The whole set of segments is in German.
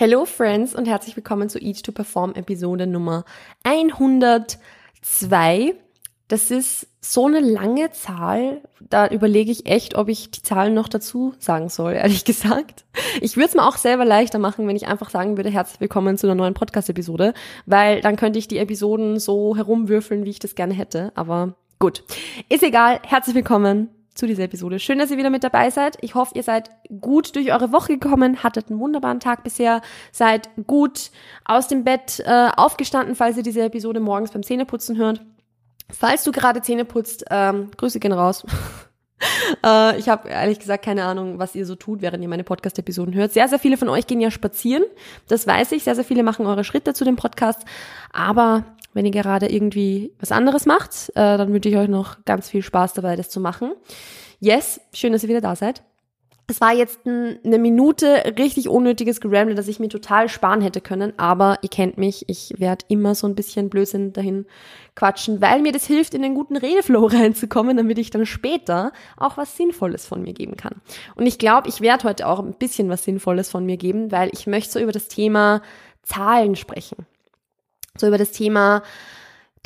Hello Friends und herzlich willkommen zu Each to Perform Episode Nummer 102. Das ist so eine lange Zahl, da überlege ich echt, ob ich die Zahlen noch dazu sagen soll, ehrlich gesagt. Ich würde es mir auch selber leichter machen, wenn ich einfach sagen würde, herzlich willkommen zu einer neuen Podcast-Episode, weil dann könnte ich die Episoden so herumwürfeln, wie ich das gerne hätte. Aber gut, ist egal. Herzlich willkommen zu dieser Episode. Schön, dass ihr wieder mit dabei seid. Ich hoffe, ihr seid gut durch eure Woche gekommen, hattet einen wunderbaren Tag bisher, seid gut aus dem Bett äh, aufgestanden, falls ihr diese Episode morgens beim Zähneputzen hört. Falls du gerade Zähne putzt, ähm, Grüße gehen raus. äh, ich habe ehrlich gesagt keine Ahnung, was ihr so tut, während ihr meine Podcast-Episoden hört. Sehr, sehr viele von euch gehen ja spazieren. Das weiß ich. Sehr, sehr viele machen eure Schritte zu dem Podcast. Aber wenn ihr gerade irgendwie was anderes macht, äh, dann wünsche ich euch noch ganz viel Spaß dabei, das zu machen. Yes, schön, dass ihr wieder da seid. Es war jetzt eine Minute richtig unnötiges Geramble, das ich mir total sparen hätte können, aber ihr kennt mich, ich werde immer so ein bisschen Blödsinn dahin quatschen, weil mir das hilft, in den guten Redeflow reinzukommen, damit ich dann später auch was Sinnvolles von mir geben kann. Und ich glaube, ich werde heute auch ein bisschen was Sinnvolles von mir geben, weil ich möchte so über das Thema Zahlen sprechen so über das Thema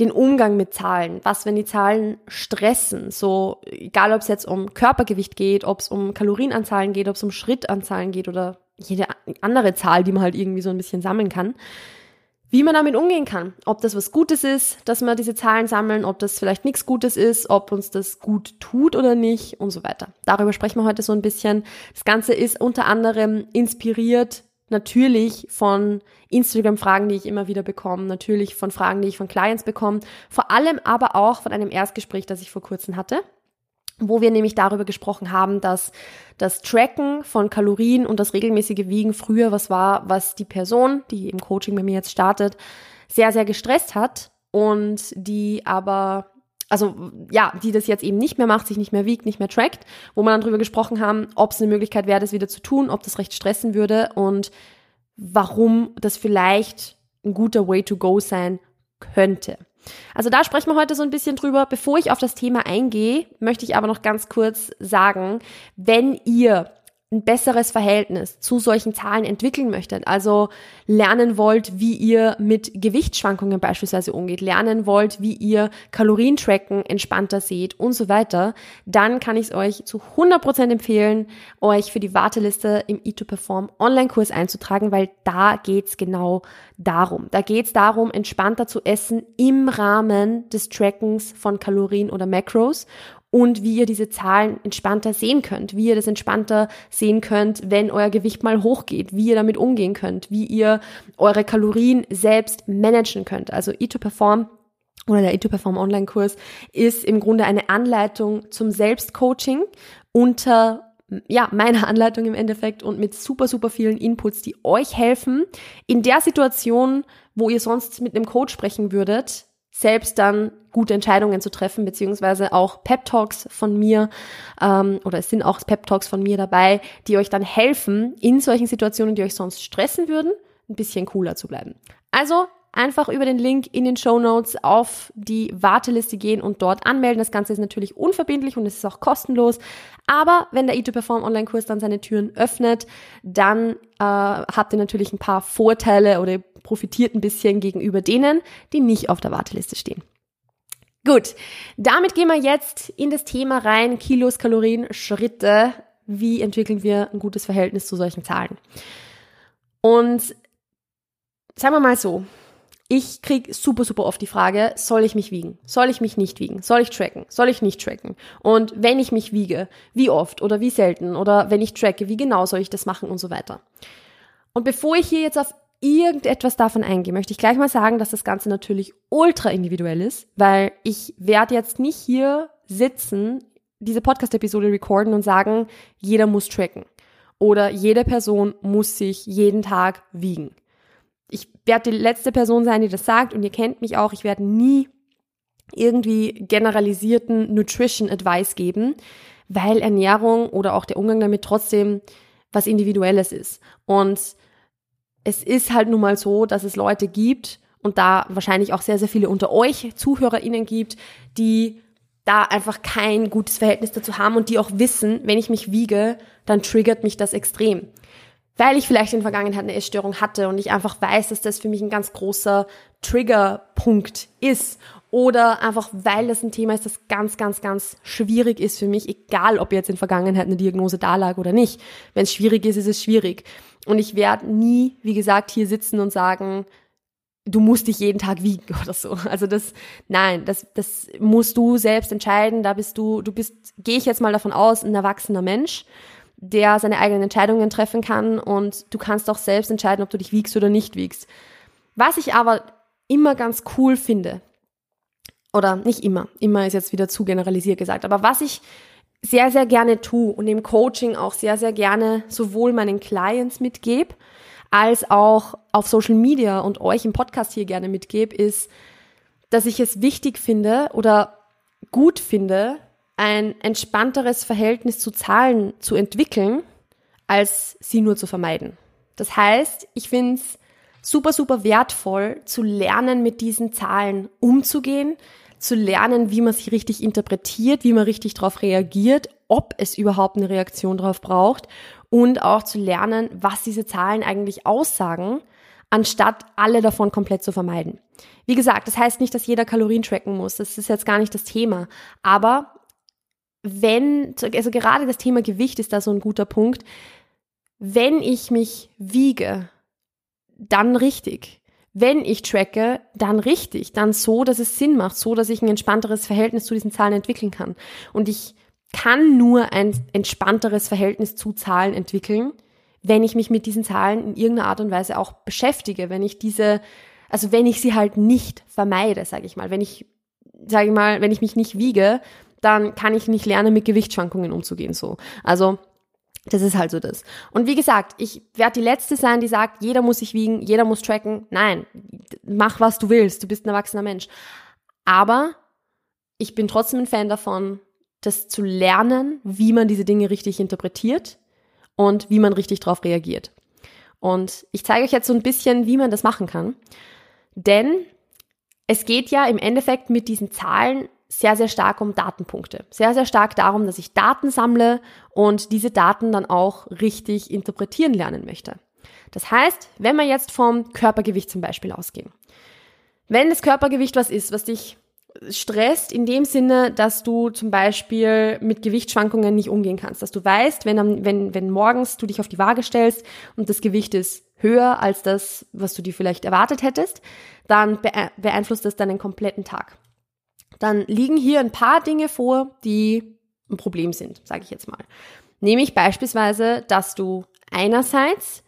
den Umgang mit Zahlen. Was, wenn die Zahlen stressen? So, egal ob es jetzt um Körpergewicht geht, ob es um Kalorienanzahlen geht, ob es um Schrittanzahlen geht oder jede andere Zahl, die man halt irgendwie so ein bisschen sammeln kann. Wie man damit umgehen kann. Ob das was Gutes ist, dass wir diese Zahlen sammeln, ob das vielleicht nichts Gutes ist, ob uns das gut tut oder nicht und so weiter. Darüber sprechen wir heute so ein bisschen. Das Ganze ist unter anderem inspiriert natürlich von Instagram-Fragen, die ich immer wieder bekomme, natürlich von Fragen, die ich von Clients bekomme, vor allem aber auch von einem Erstgespräch, das ich vor kurzem hatte wo wir nämlich darüber gesprochen haben, dass das Tracken von Kalorien und das regelmäßige Wiegen früher was war, was die Person, die im Coaching bei mir jetzt startet, sehr, sehr gestresst hat und die aber, also ja, die das jetzt eben nicht mehr macht, sich nicht mehr wiegt, nicht mehr trackt, wo wir dann darüber gesprochen haben, ob es eine Möglichkeit wäre, das wieder zu tun, ob das recht stressen würde und warum das vielleicht ein guter Way to go sein könnte. Also da sprechen wir heute so ein bisschen drüber. Bevor ich auf das Thema eingehe, möchte ich aber noch ganz kurz sagen, wenn ihr ein besseres Verhältnis zu solchen Zahlen entwickeln möchtet, also lernen wollt, wie ihr mit Gewichtsschwankungen beispielsweise umgeht, lernen wollt, wie ihr Kalorientracken entspannter seht und so weiter, dann kann ich es euch zu 100% empfehlen, euch für die Warteliste im E2Perform Online-Kurs einzutragen, weil da geht's genau darum. Da geht's darum, entspannter zu essen im Rahmen des Trackens von Kalorien oder Macros und wie ihr diese Zahlen entspannter sehen könnt, wie ihr das entspannter sehen könnt, wenn euer Gewicht mal hochgeht, wie ihr damit umgehen könnt, wie ihr eure Kalorien selbst managen könnt. Also E2Perform oder der E2Perform Online-Kurs ist im Grunde eine Anleitung zum Selbstcoaching unter ja, meiner Anleitung im Endeffekt und mit super, super vielen Inputs, die euch helfen, in der Situation, wo ihr sonst mit einem Coach sprechen würdet, selbst dann gute Entscheidungen zu treffen, beziehungsweise auch Pep Talks von mir ähm, oder es sind auch Pep Talks von mir dabei, die euch dann helfen, in solchen Situationen, die euch sonst stressen würden, ein bisschen cooler zu bleiben. Also einfach über den Link in den Show Notes auf die Warteliste gehen und dort anmelden. Das Ganze ist natürlich unverbindlich und es ist auch kostenlos. Aber wenn der E2Perform Online-Kurs dann seine Türen öffnet, dann äh, habt ihr natürlich ein paar Vorteile oder profitiert ein bisschen gegenüber denen, die nicht auf der Warteliste stehen. Gut, damit gehen wir jetzt in das Thema rein, Kilos, Kalorien, Schritte. Wie entwickeln wir ein gutes Verhältnis zu solchen Zahlen? Und sagen wir mal so, ich krieg super, super oft die Frage, soll ich mich wiegen? Soll ich mich nicht wiegen? Soll ich tracken? Soll ich nicht tracken? Und wenn ich mich wiege, wie oft oder wie selten? Oder wenn ich tracke, wie genau soll ich das machen und so weiter? Und bevor ich hier jetzt auf irgendetwas davon eingehe, möchte ich gleich mal sagen, dass das Ganze natürlich ultra individuell ist, weil ich werde jetzt nicht hier sitzen, diese Podcast-Episode recorden und sagen, jeder muss tracken oder jede Person muss sich jeden Tag wiegen. Ich werde die letzte Person sein, die das sagt und ihr kennt mich auch, ich werde nie irgendwie generalisierten Nutrition Advice geben, weil Ernährung oder auch der Umgang damit trotzdem was Individuelles ist. Und es ist halt nun mal so, dass es Leute gibt und da wahrscheinlich auch sehr, sehr viele unter euch ZuhörerInnen gibt, die da einfach kein gutes Verhältnis dazu haben und die auch wissen, wenn ich mich wiege, dann triggert mich das extrem. weil ich vielleicht in der Vergangenheit eine Essstörung hatte und ich einfach weiß, dass das für mich ein ganz großer Triggerpunkt ist oder einfach weil das ein Thema ist, das ganz, ganz, ganz schwierig ist für mich, egal ob jetzt in Vergangenheit eine Diagnose da lag oder nicht. Wenn es schwierig ist, ist es schwierig. Und ich werde nie, wie gesagt, hier sitzen und sagen, du musst dich jeden Tag wiegen oder so. Also das, nein, das, das musst du selbst entscheiden. Da bist du, du bist, gehe ich jetzt mal davon aus, ein erwachsener Mensch der seine eigenen Entscheidungen treffen kann und du kannst auch selbst entscheiden, ob du dich wiegst oder nicht wiegst. Was ich aber immer ganz cool finde, oder nicht immer, immer ist jetzt wieder zu generalisiert gesagt, aber was ich sehr, sehr gerne tue und im Coaching auch sehr, sehr gerne sowohl meinen Clients mitgebe, als auch auf Social Media und euch im Podcast hier gerne mitgebe, ist, dass ich es wichtig finde oder gut finde, ein entspannteres Verhältnis zu Zahlen zu entwickeln, als sie nur zu vermeiden. Das heißt, ich finde es super, super wertvoll zu lernen, mit diesen Zahlen umzugehen, zu lernen, wie man sie richtig interpretiert, wie man richtig darauf reagiert, ob es überhaupt eine Reaktion darauf braucht und auch zu lernen, was diese Zahlen eigentlich aussagen, anstatt alle davon komplett zu vermeiden. Wie gesagt, das heißt nicht, dass jeder Kalorien tracken muss, das ist jetzt gar nicht das Thema, aber wenn, also gerade das Thema Gewicht ist da so ein guter Punkt, wenn ich mich wiege, dann richtig. Wenn ich tracke, dann richtig, dann so, dass es Sinn macht, so, dass ich ein entspannteres Verhältnis zu diesen Zahlen entwickeln kann. Und ich kann nur ein entspannteres Verhältnis zu Zahlen entwickeln, wenn ich mich mit diesen Zahlen in irgendeiner Art und Weise auch beschäftige, wenn ich diese, also wenn ich sie halt nicht vermeide, sage ich mal, wenn ich, sage ich mal, wenn ich mich nicht wiege, dann kann ich nicht lernen, mit Gewichtsschwankungen umzugehen, so. Also, das ist halt so das. Und wie gesagt, ich werde die Letzte sein, die sagt, jeder muss sich wiegen, jeder muss tracken. Nein, mach was du willst, du bist ein erwachsener Mensch. Aber ich bin trotzdem ein Fan davon, das zu lernen, wie man diese Dinge richtig interpretiert und wie man richtig darauf reagiert. Und ich zeige euch jetzt so ein bisschen, wie man das machen kann. Denn es geht ja im Endeffekt mit diesen Zahlen sehr, sehr stark um Datenpunkte. Sehr, sehr stark darum, dass ich Daten sammle und diese Daten dann auch richtig interpretieren lernen möchte. Das heißt, wenn wir jetzt vom Körpergewicht zum Beispiel ausgehen. Wenn das Körpergewicht was ist, was dich stresst in dem Sinne, dass du zum Beispiel mit Gewichtsschwankungen nicht umgehen kannst, dass du weißt, wenn, wenn, wenn morgens du dich auf die Waage stellst und das Gewicht ist höher als das, was du dir vielleicht erwartet hättest, dann beeinflusst das deinen kompletten Tag dann liegen hier ein paar Dinge vor, die ein Problem sind, sage ich jetzt mal. Nämlich beispielsweise, dass du einerseits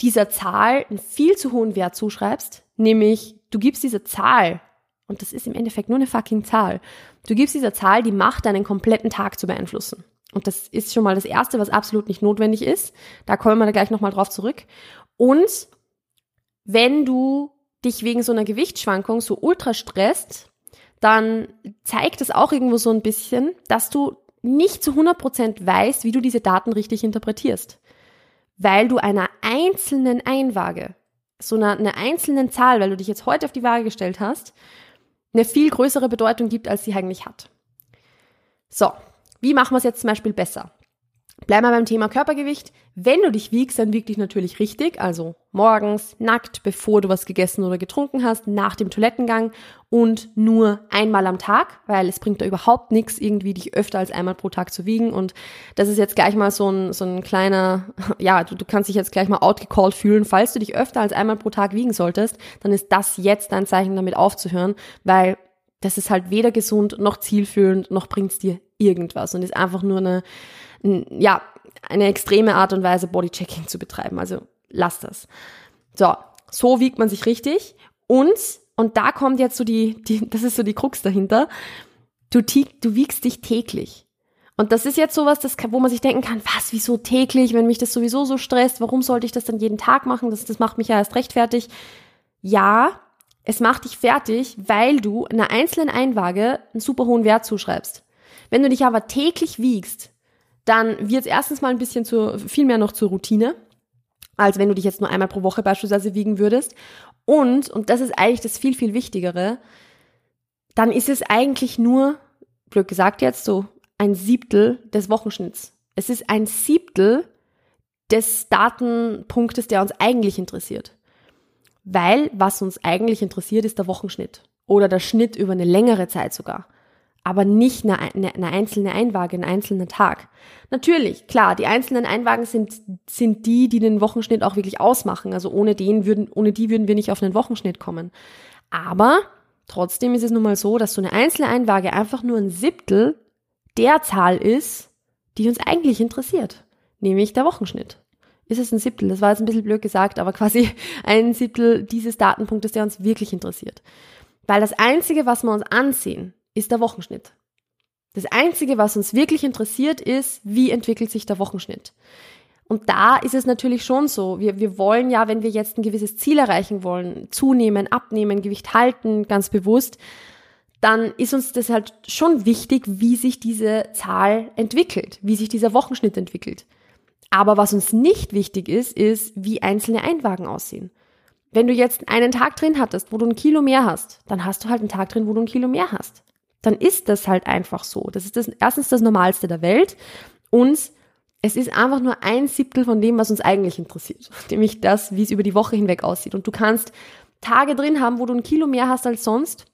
dieser Zahl einen viel zu hohen Wert zuschreibst, nämlich du gibst dieser Zahl, und das ist im Endeffekt nur eine fucking Zahl, du gibst dieser Zahl die Macht, deinen kompletten Tag zu beeinflussen. Und das ist schon mal das Erste, was absolut nicht notwendig ist. Da kommen wir da gleich nochmal drauf zurück. Und wenn du dich wegen so einer Gewichtsschwankung so ultra stresst, dann zeigt es auch irgendwo so ein bisschen, dass du nicht zu 100% weißt, wie du diese Daten richtig interpretierst. Weil du einer einzelnen Einwaage, so einer, einer einzelnen Zahl, weil du dich jetzt heute auf die Waage gestellt hast, eine viel größere Bedeutung gibt, als sie eigentlich hat. So, wie machen wir es jetzt zum Beispiel besser? Bleiben wir beim Thema Körpergewicht. Wenn du dich wiegst, dann wieg dich natürlich richtig, also morgens, nackt, bevor du was gegessen oder getrunken hast, nach dem Toilettengang und nur einmal am Tag, weil es bringt da überhaupt nichts, irgendwie dich öfter als einmal pro Tag zu wiegen. Und das ist jetzt gleich mal so ein, so ein kleiner, ja, du, du kannst dich jetzt gleich mal outgecalled fühlen. Falls du dich öfter als einmal pro Tag wiegen solltest, dann ist das jetzt dein Zeichen, damit aufzuhören, weil das ist halt weder gesund noch zielführend, noch bringt's dir irgendwas und ist einfach nur eine, ja, eine extreme Art und Weise Bodychecking zu betreiben. Also lass das. So, so wiegt man sich richtig und und da kommt jetzt so die, die das ist so die Krux dahinter. Du, du wiegst dich täglich. Und das ist jetzt sowas, das, wo man sich denken kann, was, wieso täglich, wenn mich das sowieso so stresst, warum sollte ich das dann jeden Tag machen? Das, das macht mich ja erst recht fertig. Ja, es macht dich fertig, weil du einer einzelnen Einwaage einen super hohen Wert zuschreibst. Wenn du dich aber täglich wiegst, dann wird es erstens mal ein bisschen zu, viel mehr noch zur Routine, als wenn du dich jetzt nur einmal pro Woche beispielsweise wiegen würdest. Und, und das ist eigentlich das viel, viel Wichtigere, dann ist es eigentlich nur, blöd gesagt jetzt, so ein Siebtel des Wochenschnitts. Es ist ein Siebtel des Datenpunktes, der uns eigentlich interessiert. Weil was uns eigentlich interessiert, ist der Wochenschnitt oder der Schnitt über eine längere Zeit sogar. Aber nicht eine, eine, einzelne Einwaage, ein einzelner Tag. Natürlich, klar, die einzelnen Einwagen sind, sind die, die den Wochenschnitt auch wirklich ausmachen. Also ohne den würden, ohne die würden wir nicht auf einen Wochenschnitt kommen. Aber trotzdem ist es nun mal so, dass so eine einzelne Einwaage einfach nur ein Siebtel der Zahl ist, die uns eigentlich interessiert. Nämlich der Wochenschnitt ist es ein Siebtel. Das war jetzt ein bisschen blöd gesagt, aber quasi ein Siebtel dieses Datenpunktes, der uns wirklich interessiert. Weil das Einzige, was wir uns ansehen, ist der Wochenschnitt. Das Einzige, was uns wirklich interessiert, ist, wie entwickelt sich der Wochenschnitt. Und da ist es natürlich schon so. Wir, wir wollen ja, wenn wir jetzt ein gewisses Ziel erreichen wollen, zunehmen, abnehmen, Gewicht halten, ganz bewusst, dann ist uns das halt schon wichtig, wie sich diese Zahl entwickelt, wie sich dieser Wochenschnitt entwickelt. Aber was uns nicht wichtig ist, ist, wie einzelne Einwagen aussehen. Wenn du jetzt einen Tag drin hattest, wo du ein Kilo mehr hast, dann hast du halt einen Tag drin, wo du ein Kilo mehr hast. Dann ist das halt einfach so. Das ist das, erstens das Normalste der Welt und es ist einfach nur ein Siebtel von dem, was uns eigentlich interessiert. Nämlich das, wie es über die Woche hinweg aussieht. Und du kannst Tage drin haben, wo du ein Kilo mehr hast als sonst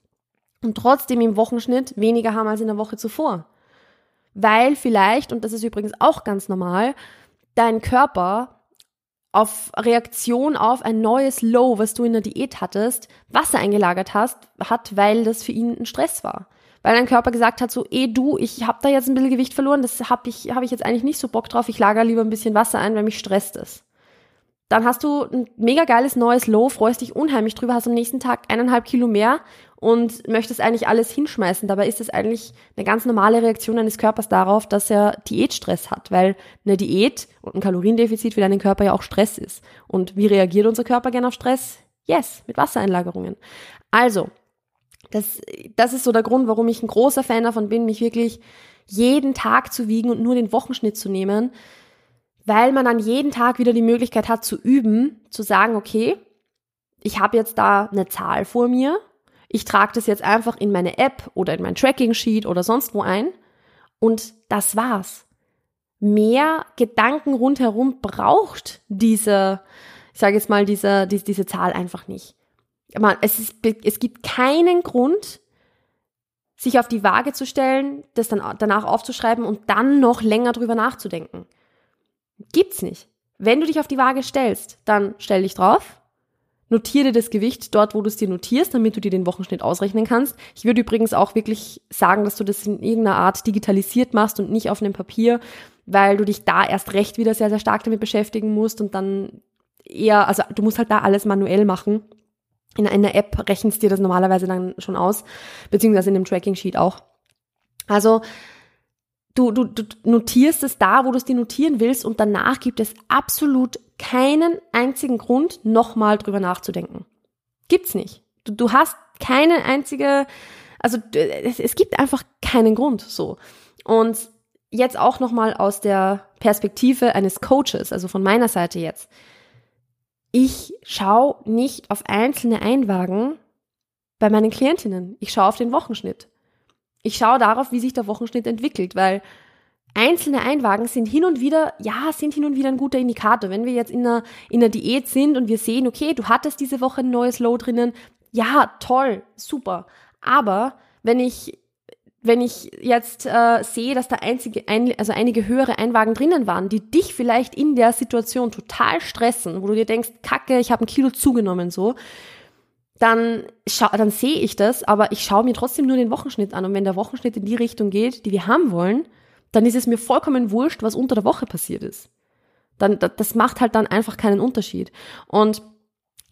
und trotzdem im Wochenschnitt weniger haben als in der Woche zuvor. Weil vielleicht, und das ist übrigens auch ganz normal, dein Körper auf Reaktion auf ein neues Low, was du in der Diät hattest, Wasser eingelagert hast, hat, weil das für ihn ein Stress war. Weil dein Körper gesagt hat, so, eh du, ich habe da jetzt ein bisschen Gewicht verloren, das habe ich, hab ich jetzt eigentlich nicht so Bock drauf, ich lager lieber ein bisschen Wasser ein, weil mich stresst es. Dann hast du ein mega geiles neues Low, freust dich unheimlich drüber, hast am nächsten Tag eineinhalb Kilo mehr und möchtest eigentlich alles hinschmeißen. Dabei ist es eigentlich eine ganz normale Reaktion eines Körpers darauf, dass er Diätstress hat, weil eine Diät und ein Kaloriendefizit für deinen Körper ja auch Stress ist. Und wie reagiert unser Körper gerne auf Stress? Yes, mit Wassereinlagerungen. Also, das, das ist so der Grund, warum ich ein großer Fan davon bin, mich wirklich jeden Tag zu wiegen und nur den Wochenschnitt zu nehmen, weil man dann jeden Tag wieder die Möglichkeit hat zu üben, zu sagen, okay, ich habe jetzt da eine Zahl vor mir ich trage das jetzt einfach in meine App oder in mein Tracking Sheet oder sonst wo ein und das war's. Mehr Gedanken rundherum braucht diese, ich sage jetzt mal, diese, diese, diese Zahl einfach nicht. Man, es, ist, es gibt keinen Grund, sich auf die Waage zu stellen, das dann danach aufzuschreiben und dann noch länger drüber nachzudenken. Gibt's nicht. Wenn du dich auf die Waage stellst, dann stell dich drauf, Notiere das Gewicht dort, wo du es dir notierst, damit du dir den Wochenschnitt ausrechnen kannst. Ich würde übrigens auch wirklich sagen, dass du das in irgendeiner Art digitalisiert machst und nicht auf einem Papier, weil du dich da erst recht wieder sehr, sehr stark damit beschäftigen musst und dann eher, also du musst halt da alles manuell machen. In einer App rechnest dir das normalerweise dann schon aus, beziehungsweise in dem Tracking Sheet auch. Also du, du, du notierst es da, wo du es dir notieren willst und danach gibt es absolut keinen einzigen Grund, nochmal drüber nachzudenken. Gibt's nicht. Du, du hast keine einzige, also es, es gibt einfach keinen Grund so. Und jetzt auch nochmal aus der Perspektive eines Coaches, also von meiner Seite jetzt. Ich schaue nicht auf einzelne Einwagen bei meinen Klientinnen. Ich schaue auf den Wochenschnitt. Ich schaue darauf, wie sich der Wochenschnitt entwickelt, weil einzelne Einwagen sind hin und wieder, ja, sind hin und wieder ein guter Indikator. Wenn wir jetzt in einer, in einer Diät sind und wir sehen, okay, du hattest diese Woche ein neues Low drinnen, ja, toll, super. Aber wenn ich wenn ich jetzt äh, sehe, dass da einzige, ein, also einige höhere Einwagen drinnen waren, die dich vielleicht in der Situation total stressen, wo du dir denkst, Kacke, ich habe ein Kilo zugenommen so, dann, dann sehe ich das, aber ich schaue mir trotzdem nur den Wochenschnitt an. Und wenn der Wochenschnitt in die Richtung geht, die wir haben wollen, dann ist es mir vollkommen wurscht, was unter der Woche passiert ist. Dann, das macht halt dann einfach keinen Unterschied. Und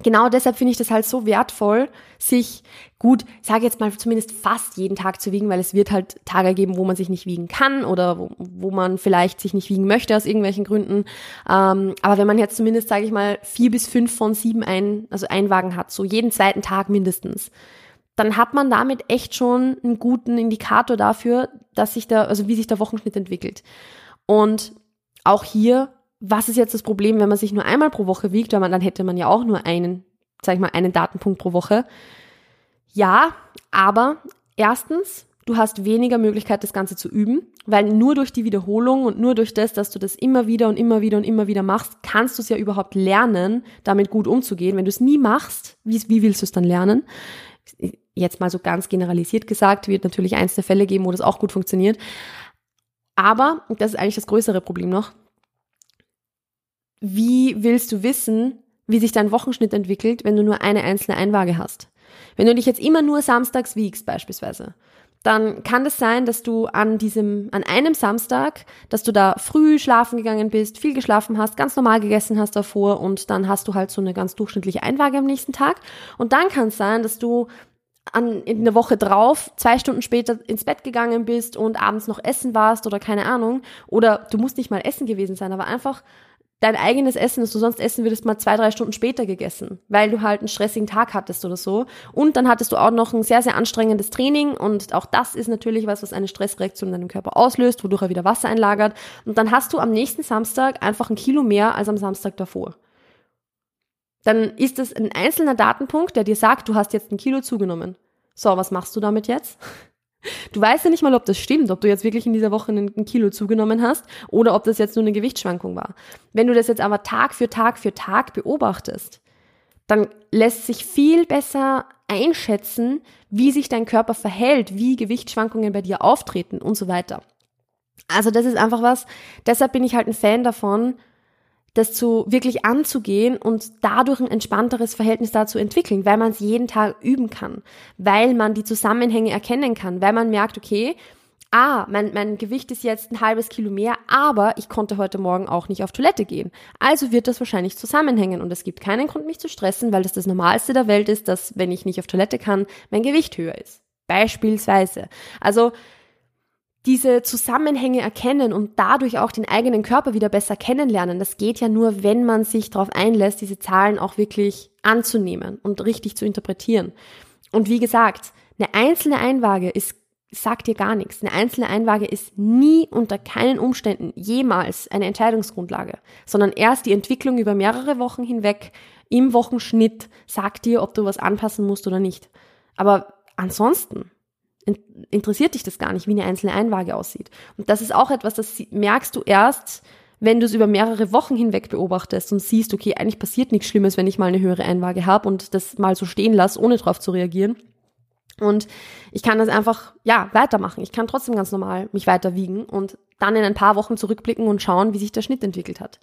genau deshalb finde ich das halt so wertvoll, sich gut, sage jetzt mal zumindest fast jeden Tag zu wiegen, weil es wird halt Tage geben, wo man sich nicht wiegen kann oder wo, wo man vielleicht sich nicht wiegen möchte aus irgendwelchen Gründen. Ähm, aber wenn man jetzt zumindest, sage ich mal, vier bis fünf von sieben ein, also Einwagen hat, so jeden zweiten Tag mindestens, dann hat man damit echt schon einen guten Indikator dafür, dass sich da, also wie sich der Wochenschnitt entwickelt. Und auch hier, was ist jetzt das Problem, wenn man sich nur einmal pro Woche wiegt, weil man, dann hätte man ja auch nur einen, sag ich mal, einen Datenpunkt pro Woche. Ja, aber erstens, du hast weniger Möglichkeit, das Ganze zu üben, weil nur durch die Wiederholung und nur durch das, dass du das immer wieder und immer wieder und immer wieder machst, kannst du es ja überhaupt lernen, damit gut umzugehen. Wenn du es nie machst, wie, wie willst du es dann lernen? Jetzt mal so ganz generalisiert gesagt, wird natürlich der Fälle geben, wo das auch gut funktioniert. Aber, und das ist eigentlich das größere Problem noch, wie willst du wissen, wie sich dein Wochenschnitt entwickelt, wenn du nur eine einzelne Einwaage hast? Wenn du dich jetzt immer nur samstags wiegst beispielsweise, dann kann es sein, dass du an diesem, an einem Samstag, dass du da früh schlafen gegangen bist, viel geschlafen hast, ganz normal gegessen hast davor und dann hast du halt so eine ganz durchschnittliche Einwaage am nächsten Tag. Und dann kann es sein, dass du an, in der Woche drauf zwei Stunden später ins Bett gegangen bist und abends noch essen warst oder keine Ahnung. Oder du musst nicht mal essen gewesen sein, aber einfach dein eigenes Essen, das du sonst essen würdest, mal zwei, drei Stunden später gegessen, weil du halt einen stressigen Tag hattest oder so. Und dann hattest du auch noch ein sehr, sehr anstrengendes Training und auch das ist natürlich was, was eine Stressreaktion in deinem Körper auslöst, wodurch er wieder Wasser einlagert. Und dann hast du am nächsten Samstag einfach ein Kilo mehr als am Samstag davor. Dann ist es ein einzelner Datenpunkt, der dir sagt, du hast jetzt ein Kilo zugenommen. So, was machst du damit jetzt? Du weißt ja nicht mal, ob das stimmt, ob du jetzt wirklich in dieser Woche ein Kilo zugenommen hast oder ob das jetzt nur eine Gewichtsschwankung war. Wenn du das jetzt aber Tag für Tag für Tag beobachtest, dann lässt sich viel besser einschätzen, wie sich dein Körper verhält, wie Gewichtsschwankungen bei dir auftreten und so weiter. Also das ist einfach was, deshalb bin ich halt ein Fan davon, das zu wirklich anzugehen und dadurch ein entspannteres Verhältnis dazu entwickeln, weil man es jeden Tag üben kann, weil man die Zusammenhänge erkennen kann, weil man merkt, okay, ah, mein, mein Gewicht ist jetzt ein halbes Kilo mehr, aber ich konnte heute Morgen auch nicht auf Toilette gehen. Also wird das wahrscheinlich zusammenhängen und es gibt keinen Grund, mich zu stressen, weil das das Normalste der Welt ist, dass, wenn ich nicht auf Toilette kann, mein Gewicht höher ist. Beispielsweise. Also, diese Zusammenhänge erkennen und dadurch auch den eigenen Körper wieder besser kennenlernen, das geht ja nur, wenn man sich darauf einlässt, diese Zahlen auch wirklich anzunehmen und richtig zu interpretieren. Und wie gesagt, eine einzelne Einwaage ist sagt dir gar nichts. Eine einzelne Einwaage ist nie unter keinen Umständen jemals eine Entscheidungsgrundlage, sondern erst die Entwicklung über mehrere Wochen hinweg im Wochenschnitt sagt dir, ob du was anpassen musst oder nicht. Aber ansonsten interessiert dich das gar nicht, wie eine einzelne Einwaage aussieht. Und das ist auch etwas, das merkst du erst, wenn du es über mehrere Wochen hinweg beobachtest und siehst, okay, eigentlich passiert nichts Schlimmes, wenn ich mal eine höhere Einwaage habe und das mal so stehen lasse, ohne drauf zu reagieren. Und ich kann das einfach, ja, weitermachen. Ich kann trotzdem ganz normal mich weiter wiegen und dann in ein paar Wochen zurückblicken und schauen, wie sich der Schnitt entwickelt hat.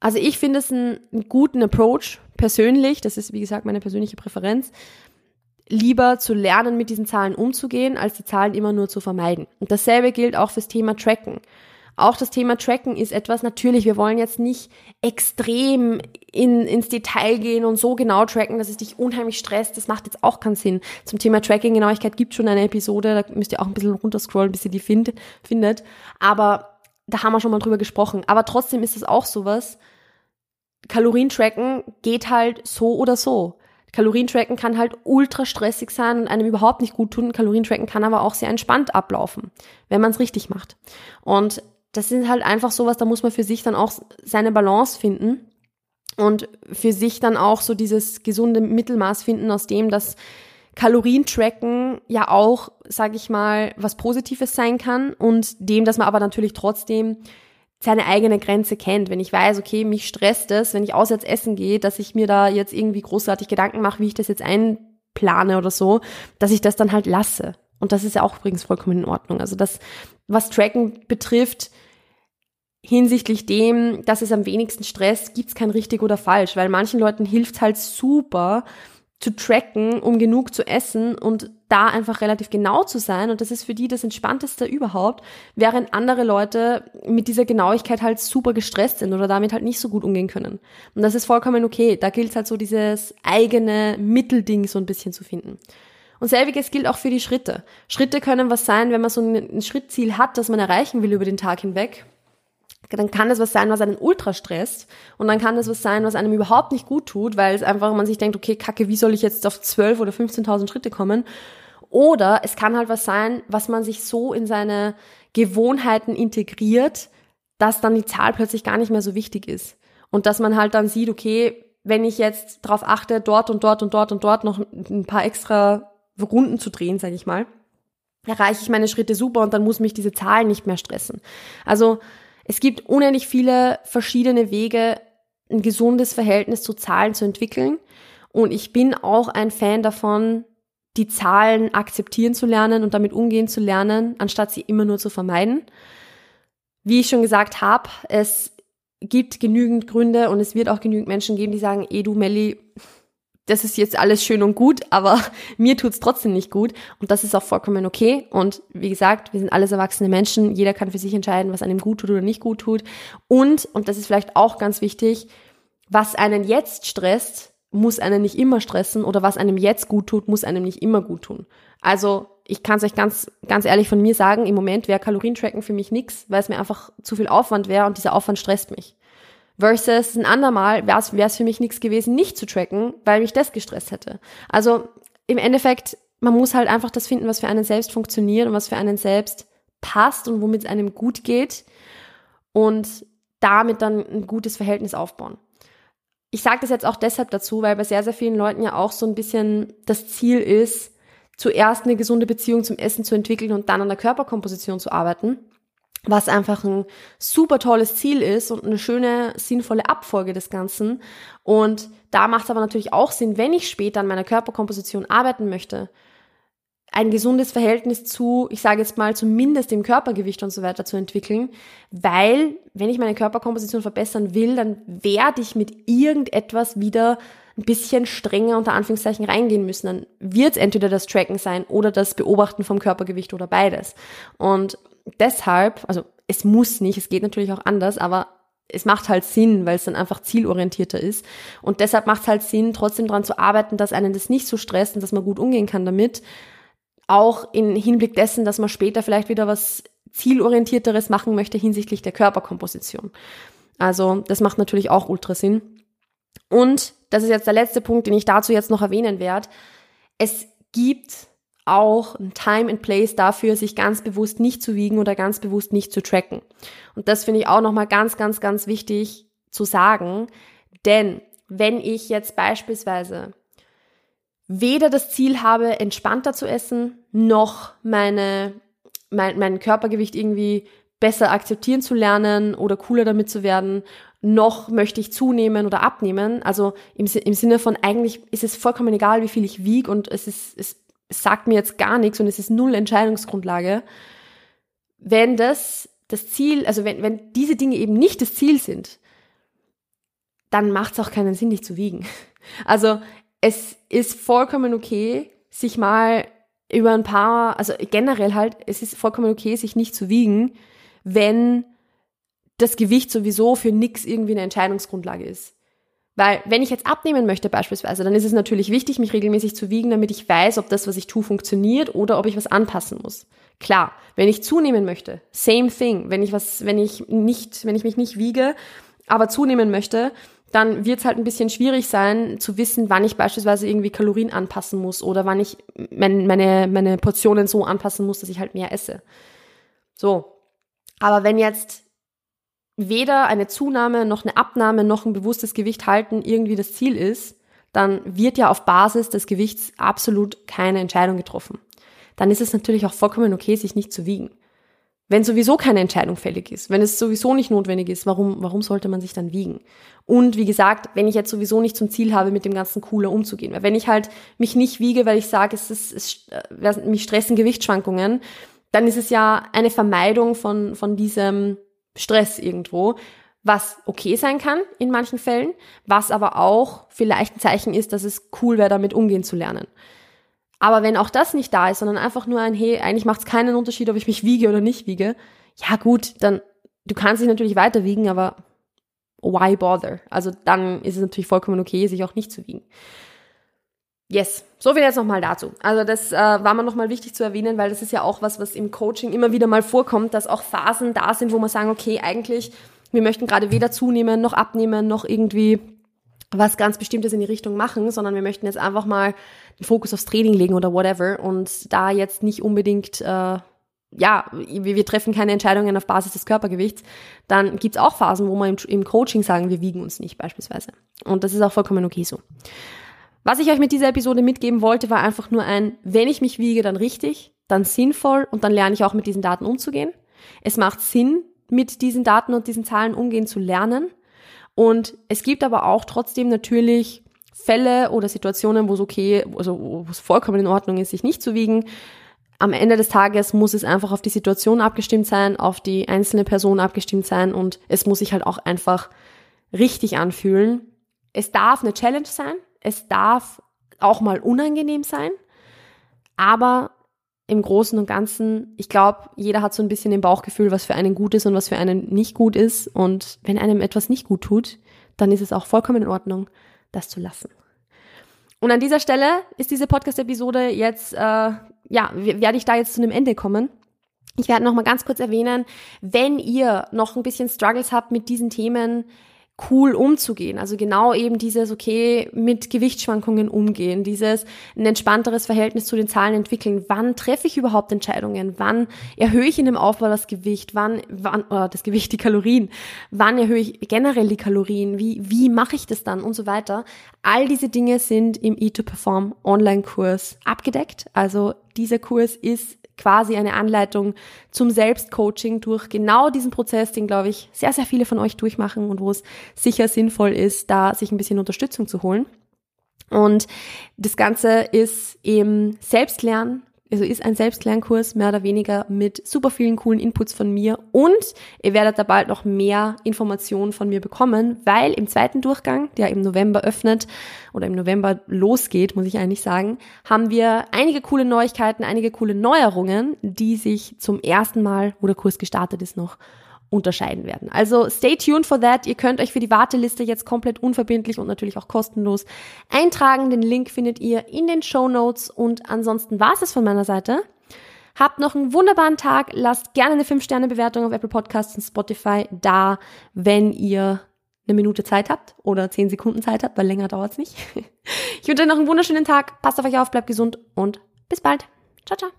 Also ich finde es einen, einen guten Approach persönlich. Das ist, wie gesagt, meine persönliche Präferenz lieber zu lernen, mit diesen Zahlen umzugehen, als die Zahlen immer nur zu vermeiden. Und dasselbe gilt auch fürs Thema Tracken. Auch das Thema Tracken ist etwas, natürlich, wir wollen jetzt nicht extrem in, ins Detail gehen und so genau tracken, dass es dich unheimlich stresst. Das macht jetzt auch keinen Sinn. Zum Thema Tracking-Genauigkeit gibt schon eine Episode, da müsst ihr auch ein bisschen runterscrollen, bis ihr die find, findet. Aber da haben wir schon mal drüber gesprochen. Aber trotzdem ist es auch sowas. Kalorien tracken geht halt so oder so. Kalorientracken kann halt ultra stressig sein und einem überhaupt nicht gut tun. Kalorientracken kann aber auch sehr entspannt ablaufen, wenn man es richtig macht. Und das ist halt einfach sowas, da muss man für sich dann auch seine Balance finden und für sich dann auch so dieses gesunde Mittelmaß finden, aus dem das Kalorientracken ja auch, sage ich mal, was Positives sein kann und dem, dass man aber natürlich trotzdem seine eigene Grenze kennt. Wenn ich weiß, okay, mich stresst es, wenn ich auswärts essen gehe, dass ich mir da jetzt irgendwie großartig Gedanken mache, wie ich das jetzt einplane oder so, dass ich das dann halt lasse. Und das ist ja auch übrigens vollkommen in Ordnung. Also das, was Tracken betrifft, hinsichtlich dem, dass es am wenigsten Stress, gibt's kein richtig oder falsch, weil manchen Leuten hilft halt super, zu tracken, um genug zu essen und da einfach relativ genau zu sein. Und das ist für die das Entspannteste überhaupt, während andere Leute mit dieser Genauigkeit halt super gestresst sind oder damit halt nicht so gut umgehen können. Und das ist vollkommen okay. Da gilt halt so dieses eigene Mittelding so ein bisschen zu finden. Und selbiges gilt auch für die Schritte. Schritte können was sein, wenn man so ein Schrittziel hat, das man erreichen will über den Tag hinweg dann kann das was sein, was einen ultra stresst und dann kann das was sein, was einem überhaupt nicht gut tut, weil es einfach man sich denkt, okay, kacke, wie soll ich jetzt auf 12 oder 15.000 Schritte kommen? Oder es kann halt was sein, was man sich so in seine Gewohnheiten integriert, dass dann die Zahl plötzlich gar nicht mehr so wichtig ist. Und dass man halt dann sieht, okay, wenn ich jetzt darauf achte, dort und dort und dort und dort noch ein paar extra Runden zu drehen, sage ich mal, erreiche ich meine Schritte super und dann muss mich diese Zahlen nicht mehr stressen. Also es gibt unendlich viele verschiedene Wege, ein gesundes Verhältnis zu Zahlen zu entwickeln. Und ich bin auch ein Fan davon, die Zahlen akzeptieren zu lernen und damit umgehen zu lernen, anstatt sie immer nur zu vermeiden. Wie ich schon gesagt habe, es gibt genügend Gründe und es wird auch genügend Menschen geben, die sagen, eh du Melli, das ist jetzt alles schön und gut, aber mir tut's trotzdem nicht gut. Und das ist auch vollkommen okay. Und wie gesagt, wir sind alles erwachsene Menschen, jeder kann für sich entscheiden, was einem gut tut oder nicht gut tut. Und und das ist vielleicht auch ganz wichtig, was einen jetzt stresst, muss einen nicht immer stressen. Oder was einem jetzt gut tut, muss einem nicht immer gut tun. Also ich kann es euch ganz, ganz ehrlich von mir sagen, im Moment wäre Kalorientracken für mich nix, weil es mir einfach zu viel Aufwand wäre und dieser Aufwand stresst mich. Versus ein andermal wäre es für mich nichts gewesen, nicht zu tracken, weil mich das gestresst hätte. Also im Endeffekt, man muss halt einfach das finden, was für einen selbst funktioniert und was für einen selbst passt und womit es einem gut geht und damit dann ein gutes Verhältnis aufbauen. Ich sage das jetzt auch deshalb dazu, weil bei sehr, sehr vielen Leuten ja auch so ein bisschen das Ziel ist, zuerst eine gesunde Beziehung zum Essen zu entwickeln und dann an der Körperkomposition zu arbeiten, was einfach ein super tolles Ziel ist und eine schöne, sinnvolle Abfolge des Ganzen. Und da macht es aber natürlich auch Sinn, wenn ich später an meiner Körperkomposition arbeiten möchte, ein gesundes Verhältnis zu, ich sage jetzt mal, zumindest dem Körpergewicht und so weiter zu entwickeln, weil wenn ich meine Körperkomposition verbessern will, dann werde ich mit irgendetwas wieder ein bisschen strenger unter Anführungszeichen reingehen müssen. Dann wird es entweder das Tracken sein oder das Beobachten vom Körpergewicht oder beides. Und deshalb, also es muss nicht, es geht natürlich auch anders, aber es macht halt Sinn, weil es dann einfach zielorientierter ist. Und deshalb macht es halt Sinn, trotzdem daran zu arbeiten, dass einen das nicht so stresst und dass man gut umgehen kann damit. Auch im Hinblick dessen, dass man später vielleicht wieder was zielorientierteres machen möchte hinsichtlich der Körperkomposition. Also das macht natürlich auch ultra Sinn. Und das ist jetzt der letzte Punkt, den ich dazu jetzt noch erwähnen werde. Es gibt auch ein Time and Place dafür, sich ganz bewusst nicht zu wiegen oder ganz bewusst nicht zu tracken. Und das finde ich auch nochmal ganz, ganz, ganz wichtig zu sagen. Denn wenn ich jetzt beispielsweise weder das Ziel habe, entspannter zu essen, noch meine, mein, mein Körpergewicht irgendwie besser akzeptieren zu lernen oder cooler damit zu werden, noch möchte ich zunehmen oder abnehmen. Also im, im Sinne von eigentlich ist es vollkommen egal, wie viel ich wiege und es ist, es sagt mir jetzt gar nichts und es ist null Entscheidungsgrundlage. Wenn das das Ziel, also wenn, wenn diese Dinge eben nicht das Ziel sind, dann macht es auch keinen Sinn, dich zu wiegen. Also es ist vollkommen okay, sich mal über ein paar, also generell halt, es ist vollkommen okay, sich nicht zu wiegen, wenn das Gewicht sowieso für nix irgendwie eine Entscheidungsgrundlage ist. Weil wenn ich jetzt abnehmen möchte beispielsweise, dann ist es natürlich wichtig, mich regelmäßig zu wiegen, damit ich weiß, ob das, was ich tue, funktioniert oder ob ich was anpassen muss. Klar, wenn ich zunehmen möchte, same thing. Wenn ich was, wenn ich nicht, wenn ich mich nicht wiege, aber zunehmen möchte, dann wird es halt ein bisschen schwierig sein, zu wissen, wann ich beispielsweise irgendwie Kalorien anpassen muss oder wann ich mein, meine, meine Portionen so anpassen muss, dass ich halt mehr esse. So. Aber wenn jetzt weder eine Zunahme noch eine Abnahme noch ein bewusstes Gewicht halten irgendwie das Ziel ist, dann wird ja auf Basis des Gewichts absolut keine Entscheidung getroffen. Dann ist es natürlich auch vollkommen okay, sich nicht zu wiegen. Wenn sowieso keine Entscheidung fällig ist, wenn es sowieso nicht notwendig ist, warum, warum sollte man sich dann wiegen? Und wie gesagt, wenn ich jetzt sowieso nicht zum Ziel habe, mit dem ganzen cooler umzugehen. Weil wenn ich halt mich nicht wiege, weil ich sage, es ist, es, äh, mich stressen Gewichtsschwankungen, dann ist es ja eine Vermeidung von, von diesem, Stress irgendwo, was okay sein kann in manchen Fällen, was aber auch vielleicht ein Zeichen ist, dass es cool wäre, damit umgehen zu lernen. Aber wenn auch das nicht da ist, sondern einfach nur ein, hey, eigentlich macht es keinen Unterschied, ob ich mich wiege oder nicht wiege, ja gut, dann, du kannst dich natürlich weiter wiegen, aber why bother? Also dann ist es natürlich vollkommen okay, sich auch nicht zu wiegen. Yes, so viel jetzt nochmal dazu. Also das äh, war mir nochmal wichtig zu erwähnen, weil das ist ja auch was, was im Coaching immer wieder mal vorkommt, dass auch Phasen da sind, wo man sagen, okay, eigentlich, wir möchten gerade weder zunehmen, noch abnehmen, noch irgendwie was ganz Bestimmtes in die Richtung machen, sondern wir möchten jetzt einfach mal den Fokus aufs Training legen oder whatever und da jetzt nicht unbedingt, äh, ja, wir, treffen keine Entscheidungen auf Basis des Körpergewichts, dann gibt's auch Phasen, wo wir im, im Coaching sagen, wir wiegen uns nicht beispielsweise. Und das ist auch vollkommen okay so. Was ich euch mit dieser Episode mitgeben wollte, war einfach nur ein, wenn ich mich wiege, dann richtig. dann sinnvoll und dann lerne ich auch mit diesen Daten umzugehen. Es macht Sinn, mit diesen Daten und diesen Zahlen umgehen zu lernen. Und es gibt aber auch trotzdem natürlich Fälle oder Situationen, wo es okay, also wo es vollkommen in Ordnung ist, sich nicht zu wiegen. Am Ende des Tages muss es einfach auf die Situation abgestimmt sein, auf die einzelne Person abgestimmt sein und es muss sich halt auch einfach richtig anfühlen. Es darf eine Challenge sein, es darf auch mal unangenehm sein, aber im Großen und Ganzen, ich glaube, jeder hat so ein bisschen im Bauchgefühl, was für einen gut ist und was für einen nicht gut ist. Und wenn einem etwas nicht gut tut, dann ist es auch vollkommen in Ordnung, das zu lassen. Und an dieser Stelle ist diese Podcast-Episode jetzt, äh, ja, werde ich da jetzt zu einem Ende kommen. Ich werde noch mal ganz kurz erwähnen, wenn ihr noch ein bisschen Struggles habt mit diesen Themen, cool umzugehen. Also genau eben dieses, okay, mit Gewichtsschwankungen umgehen, dieses ein entspannteres Verhältnis zu den Zahlen entwickeln. Wann treffe ich überhaupt Entscheidungen? Wann erhöhe ich in dem Aufbau das Gewicht? Wann, wann, oder das Gewicht, die Kalorien? Wann erhöhe ich generell die Kalorien? Wie, wie mache ich das dann? Und so weiter. All diese Dinge sind im E2Perform Online-Kurs abgedeckt. Also dieser Kurs ist quasi eine Anleitung zum Selbstcoaching durch genau diesen Prozess, den, glaube ich, sehr, sehr viele von euch durchmachen und wo es sicher sinnvoll ist, da sich ein bisschen Unterstützung zu holen. Und das Ganze ist im Selbstlernen also ist ein Selbstlernkurs mehr oder weniger mit super vielen coolen Inputs von mir und ihr werdet da bald noch mehr Informationen von mir bekommen, weil im zweiten Durchgang, der im November öffnet oder im November losgeht, muss ich eigentlich sagen, haben wir einige coole Neuigkeiten, einige coole Neuerungen, die sich zum ersten Mal, wo der Kurs gestartet ist, noch unterscheiden werden. Also stay tuned for that. Ihr könnt euch für die Warteliste jetzt komplett unverbindlich und natürlich auch kostenlos eintragen. Den Link findet ihr in den Show Notes und ansonsten war es von meiner Seite. Habt noch einen wunderbaren Tag. Lasst gerne eine 5-Sterne-Bewertung auf Apple Podcasts und Spotify da, wenn ihr eine Minute Zeit habt oder 10 Sekunden Zeit habt, weil länger dauert's nicht. Ich wünsche euch noch einen wunderschönen Tag. Passt auf euch auf, bleibt gesund und bis bald. Ciao, ciao.